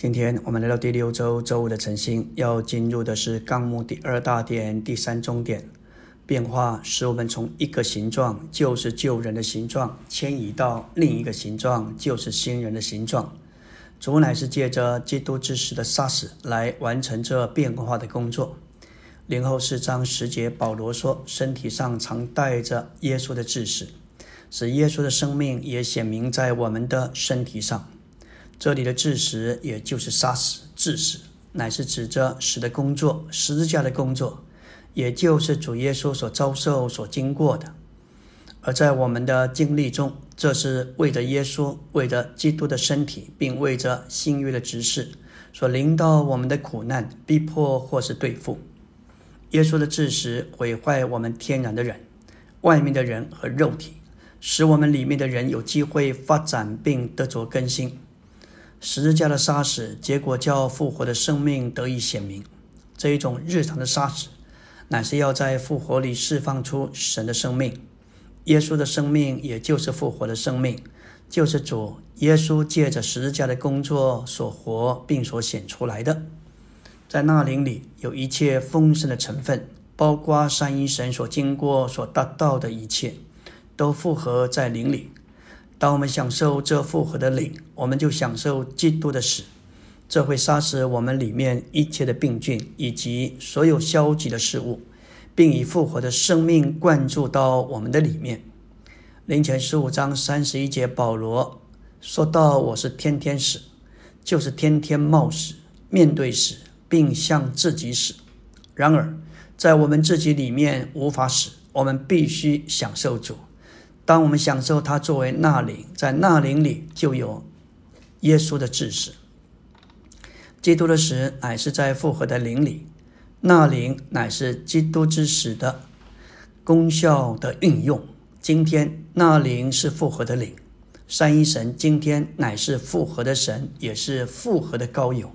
今天我们来到第六周周五的晨星，要进入的是纲目第二大点第三终点。变化使我们从一个形状，就是旧人的形状，迁移到另一个形状，就是新人的形状。主乃是借着基督之死的杀死来完成这变化的工作。零后四章十节，保罗说：“身体上常带着耶稣的致死，使耶稣的生命也显明在我们的身体上。”这里的致死，也就是杀死、致死，乃是指着死的工作、十字架的工作，也就是主耶稣所遭受、所经过的。而在我们的经历中，这是为着耶稣、为着基督的身体，并为着新约的执事所临到我们的苦难、逼迫或是对付。耶稣的致死毁坏我们天然的人、外面的人和肉体，使我们里面的人有机会发展并得着更新。十字架的杀死，结果叫复活的生命得以显明。这一种日常的杀死，乃是要在复活里释放出神的生命。耶稣的生命，也就是复活的生命，就是主耶稣借着十字架的工作所活并所显出来的。在那灵里有一切丰盛的成分，包括三一神所经过、所达到的一切，都复合在灵里。当我们享受这复活的灵，我们就享受基督的死。这会杀死我们里面一切的病菌以及所有消极的事物，并以复活的生命灌注到我们的里面。灵前十五章三十一节，保罗说到：“我是天天死，就是天天冒死，面对死，并向自己死。然而，在我们自己里面无法死，我们必须享受主。”当我们享受它作为纳灵，在纳灵里就有耶稣的知识。基督的死乃是在复活的灵里，纳灵乃是基督之死的功效的运用。今天纳灵是复活的灵，三一神今天乃是复活的神，也是复活的高友。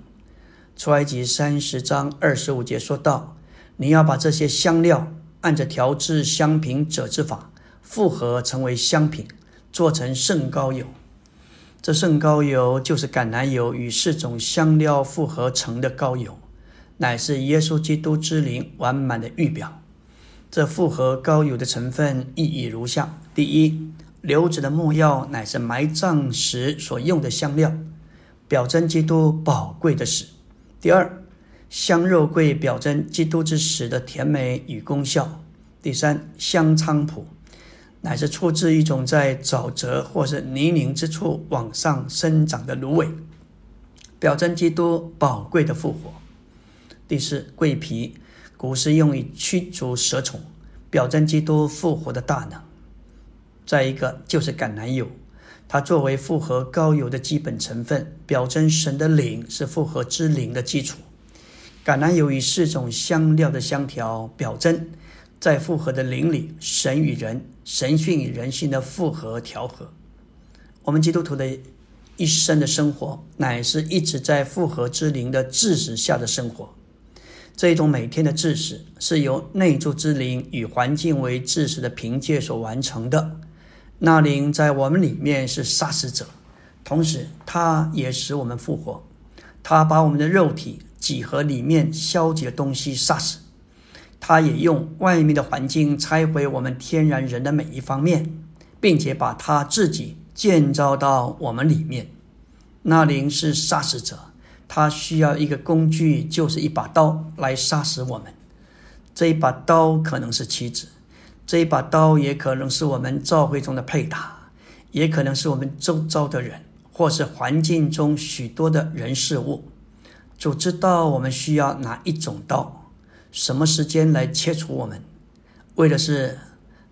出埃及三十章二十五节说道：“你要把这些香料按着调制香品者之法。”复合成为香品，做成圣膏油。这圣膏油就是橄榄油与四种香料复合成的膏油，乃是耶稣基督之灵完满的预表。这复合膏油的成分意义如下：第一，流子的木药乃是埋葬时所用的香料，表征基督宝贵的死；第二，香肉桂表征基督之死的甜美与功效；第三，香菖蒲。乃是出自一种在沼泽或是泥泞之处往上生长的芦苇，表征基督宝贵的复活。第四，桂皮，古时用以驱逐蛇虫，表征基督复活的大能。再一个就是橄榄油，它作为复合高油的基本成分，表征神的灵是复合之灵的基础。橄榄油与四种香料的香调，表征。在复合的灵里，神与人、神性与人性的复合调和。我们基督徒的一生的生活，乃是一直在复合之灵的致使下的生活。这一种每天的致使，是由内住之灵与环境为致使的凭借所完成的。那灵在我们里面是杀死者，同时它也使我们复活。它把我们的肉体几何里面消极的东西杀死。他也用外面的环境拆毁我们天然人的每一方面，并且把他自己建造到我们里面。那灵是杀死者，他需要一个工具，就是一把刀来杀死我们。这一把刀可能是妻子，这一把刀也可能是我们教会中的配搭，也可能是我们周遭的人，或是环境中许多的人事物。主知道我们需要哪一种刀。什么时间来切除我们？为的是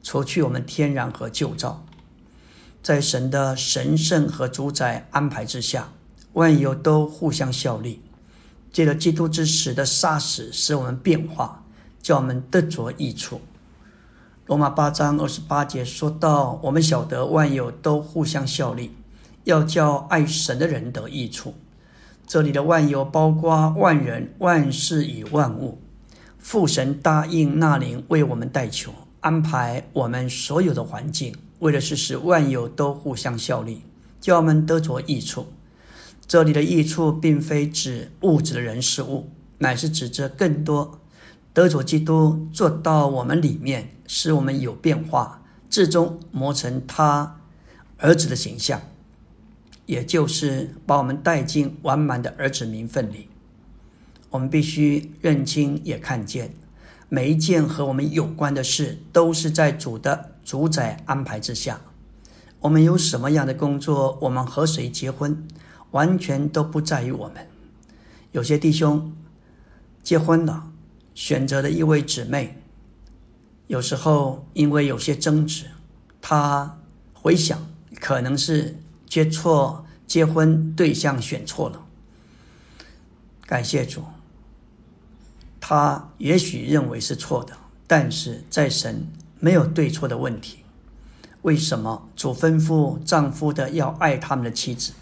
除去我们天然和旧造，在神的神圣和主宰安排之下，万有都互相效力。借着基督之死的杀死，使我们变化，叫我们得着益处。罗马八章二十八节说到：“我们晓得万有都互相效力，要叫爱神的人得益处。”这里的万有包括万人、万事与万物。父神答应那灵为我们代求，安排我们所有的环境，为的是使万有都互相效力，叫我们得着益处。这里的益处并非指物质的人事物，乃是指着更多得着基督做到我们里面，使我们有变化，最终磨成他儿子的形象，也就是把我们带进完满的儿子名分里。我们必须认清也看见，每一件和我们有关的事，都是在主的主宰安排之下。我们有什么样的工作，我们和谁结婚，完全都不在于我们。有些弟兄结婚了，选择了一位姊妹，有时候因为有些争执，他回想可能是结错结婚对象选错了。感谢主，他也许认为是错的，但是在神没有对错的问题。为什么主吩咐丈夫的要爱他们的妻子？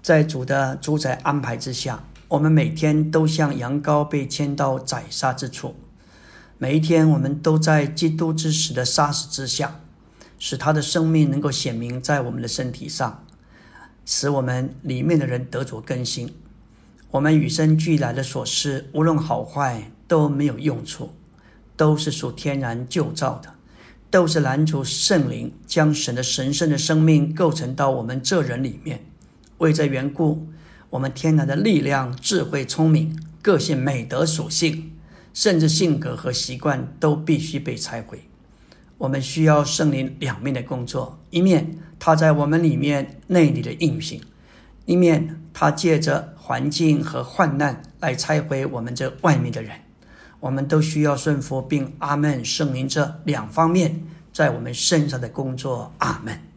在主的主宰安排之下，我们每天都像羊羔被牵到宰杀之处，每一天我们都在基督之死的杀死之下，使他的生命能够显明在我们的身体上，使我们里面的人得着更新。我们与生俱来的所事，无论好坏都没有用处，都是属天然旧造的。都是拦阻圣灵将神的神圣的生命构成到我们这人里面。为这缘故，我们天然的力量、智慧、聪明、个性、美德属性，甚至性格和习惯，都必须被拆毁。我们需要圣灵两面的工作：一面他在我们里面内里的运行；一面他借着环境和患难来拆毁我们这外面的人。我们都需要顺服并阿门圣灵这两方面在我们身上的工作。阿门。